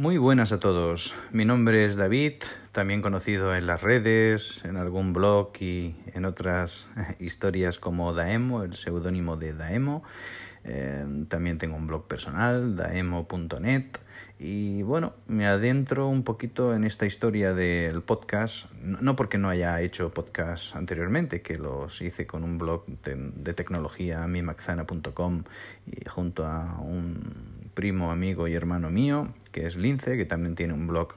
Muy buenas a todos. Mi nombre es David, también conocido en las redes, en algún blog y en otras historias como Daemo, el seudónimo de Daemo. Eh, también tengo un blog personal, daemo.net. Y bueno, me adentro un poquito en esta historia del podcast, no porque no haya hecho podcast anteriormente, que los hice con un blog de, tecnología, mimaxana.com, y junto a un primo, amigo y hermano mío, que es Lince, que también tiene un blog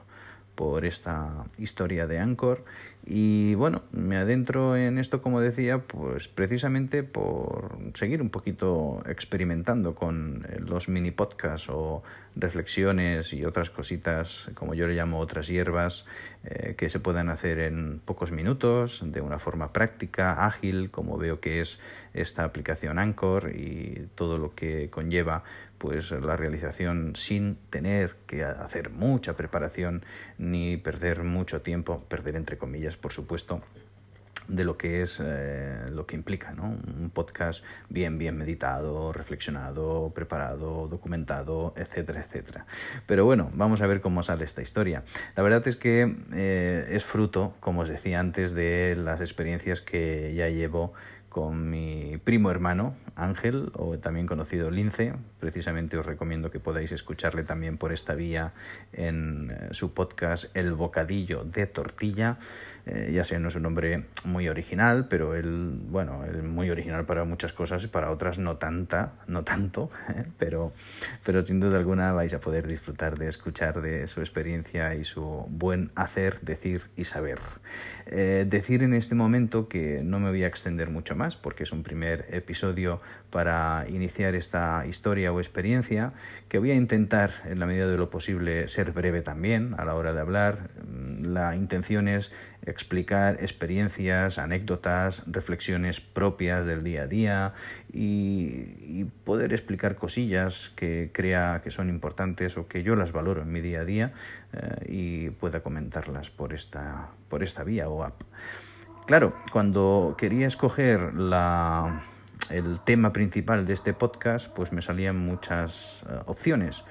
por esta historia de Anchor. Y bueno, me adentro en esto, como decía, pues precisamente por seguir un poquito experimentando con los mini podcasts o reflexiones y otras cositas, como yo le llamo otras hierbas, eh, que se puedan hacer en pocos minutos, de una forma práctica, ágil, como veo que es esta aplicación Anchor y todo lo que conlleva pues la realización sin tener que hacer mucha preparación ni perder mucho tiempo, perder entre comillas, por supuesto, de lo que es eh, lo que implica ¿no? un podcast bien bien meditado reflexionado preparado documentado etcétera etcétera pero bueno vamos a ver cómo sale esta historia la verdad es que eh, es fruto como os decía antes de las experiencias que ya llevo con mi primo hermano Ángel, o también conocido Lince. Precisamente os recomiendo que podáis escucharle también por esta vía en eh, su podcast El Bocadillo de Tortilla. Eh, ya sé, no es un nombre muy original, pero él, bueno, es muy original para muchas cosas y para otras no tanta, no tanto, ¿eh? pero, pero sin duda alguna vais a poder disfrutar de escuchar de su experiencia y su buen hacer, decir y saber. decir en este momento que no me voy a extender mucho más porque es un primer episodio para iniciar esta historia o experiencia, que voy a intentar, en la medida de lo posible, ser breve también a la hora de hablar. La intención es explicar experiencias, anécdotas, reflexiones propias del día a día y, poder explicar cosillas que crea que son importantes o que yo las valoro en mi día a día eh, y pueda comentarlas por esta, por esta vía o app. Claro, cuando quería escoger la, el tema principal de este podcast, pues me salían muchas eh, opciones.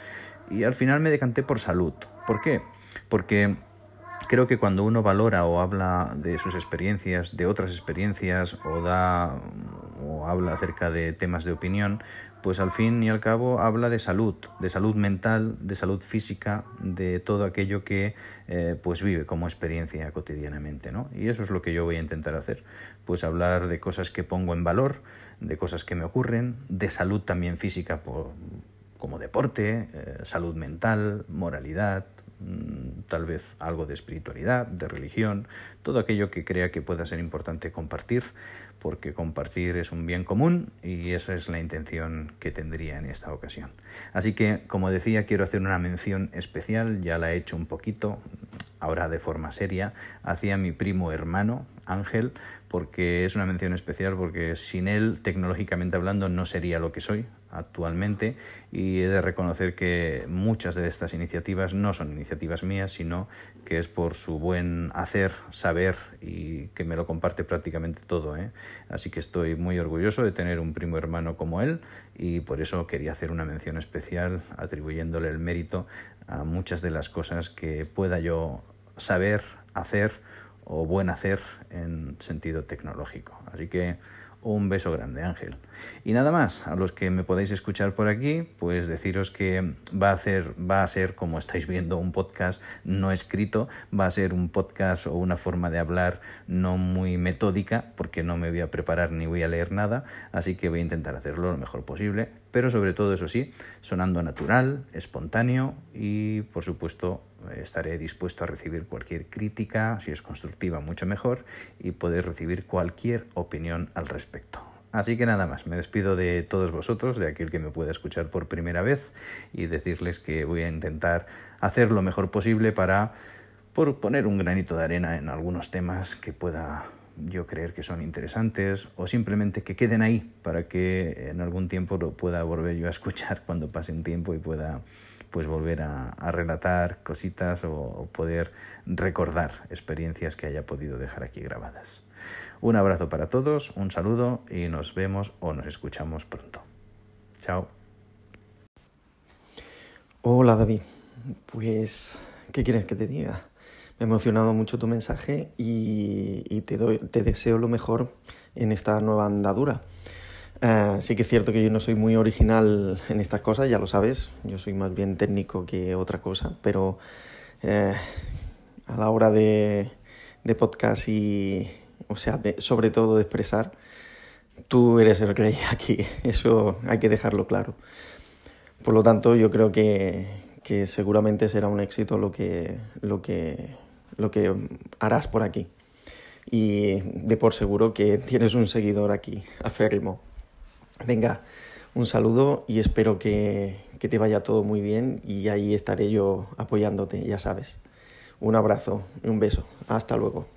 Y al final me decanté por salud. ¿Por qué? Porque creo que cuando uno valora o habla de sus experiencias, de otras experiencias, o da o habla acerca de temas de opinión, pues al fin y al cabo habla de salud, de salud mental, de salud física, de todo aquello que eh, pues vive como experiencia cotidianamente, ¿no? Y eso es lo que yo voy a intentar hacer, pues hablar de cosas que pongo en valor, de cosas que me ocurren, de salud también física como deporte, eh, salud mental, moralidad, tal vez algo de espiritualidad, de religión, todo aquello que crea que pueda ser importante compartir porque compartir es un bien común y esa es la intención que tendría en esta ocasión. Así que, como decía, quiero hacer una mención especial, ya la he hecho un poquito, ahora de forma seria, hacia mi primo hermano, Ángel, porque es una mención especial porque sin él, tecnológicamente hablando, no sería lo que soy actualmente y he de reconocer que muchas de estas iniciativas no son iniciativas mías, sino que es por su buen hacer, saber y que me lo comparte prácticamente todo. ¿eh? Así que estoy muy orgulloso de tener un primo hermano como él y por eso quería hacer una mención especial atribuyéndole el mérito a muchas de las cosas que pueda yo saber, hacer o buen hacer en sentido tecnológico. Así que un beso grande, Ángel. Y nada más, a los que me podéis escuchar por aquí, pues deciros que va a, va a ser, como estáis viendo, un podcast no escrito, va a ser un podcast o una forma de hablar no muy metódica, porque no me voy a preparar ni voy a leer nada, así que voy a intentar hacerlo lo mejor posible, pero sobre todo, eso sí, sonando natural, espontáneo y, por supuesto, estaré dispuesto a recibir cualquier crítica, si es constructiva, mucho mejor, y poder recibir cualquier opinión al respecto. Así que nada más, me despido de todos vosotros, de aquel que me pueda escuchar por primera vez, y decirles que voy a intentar hacer lo mejor posible para por poner un granito de arena en algunos temas que pueda yo creer que son interesantes o simplemente que queden ahí para que en algún tiempo lo pueda volver yo a escuchar cuando pase un tiempo y pueda pues volver a, relatar cositas o, poder recordar experiencias que haya podido dejar aquí grabadas. Un abrazo para todos, un saludo y nos vemos o nos escuchamos pronto. Chao. Hola David, Pues, ¿qué quieres que te diga? Me ha emocionado mucho tu mensaje y, te, doy, te deseo lo mejor en esta nueva andadura. Eh, sí que es cierto que yo no soy muy original en estas cosas, ya lo sabes, yo soy más bien técnico que otra cosa, pero eh, a la hora de, de podcast y, o sea, sobre todo de expresar, tú eres el rey aquí, eso hay que dejarlo claro. Por lo tanto, yo creo que, que seguramente será un éxito lo que, lo, que, lo que harás por aquí. Y de por seguro que tienes un seguidor aquí, aférrimo. Venga, un saludo y espero que, que te vaya todo muy bien y ahí estaré yo apoyándote, ya sabes. Un abrazo y un beso. Hasta luego.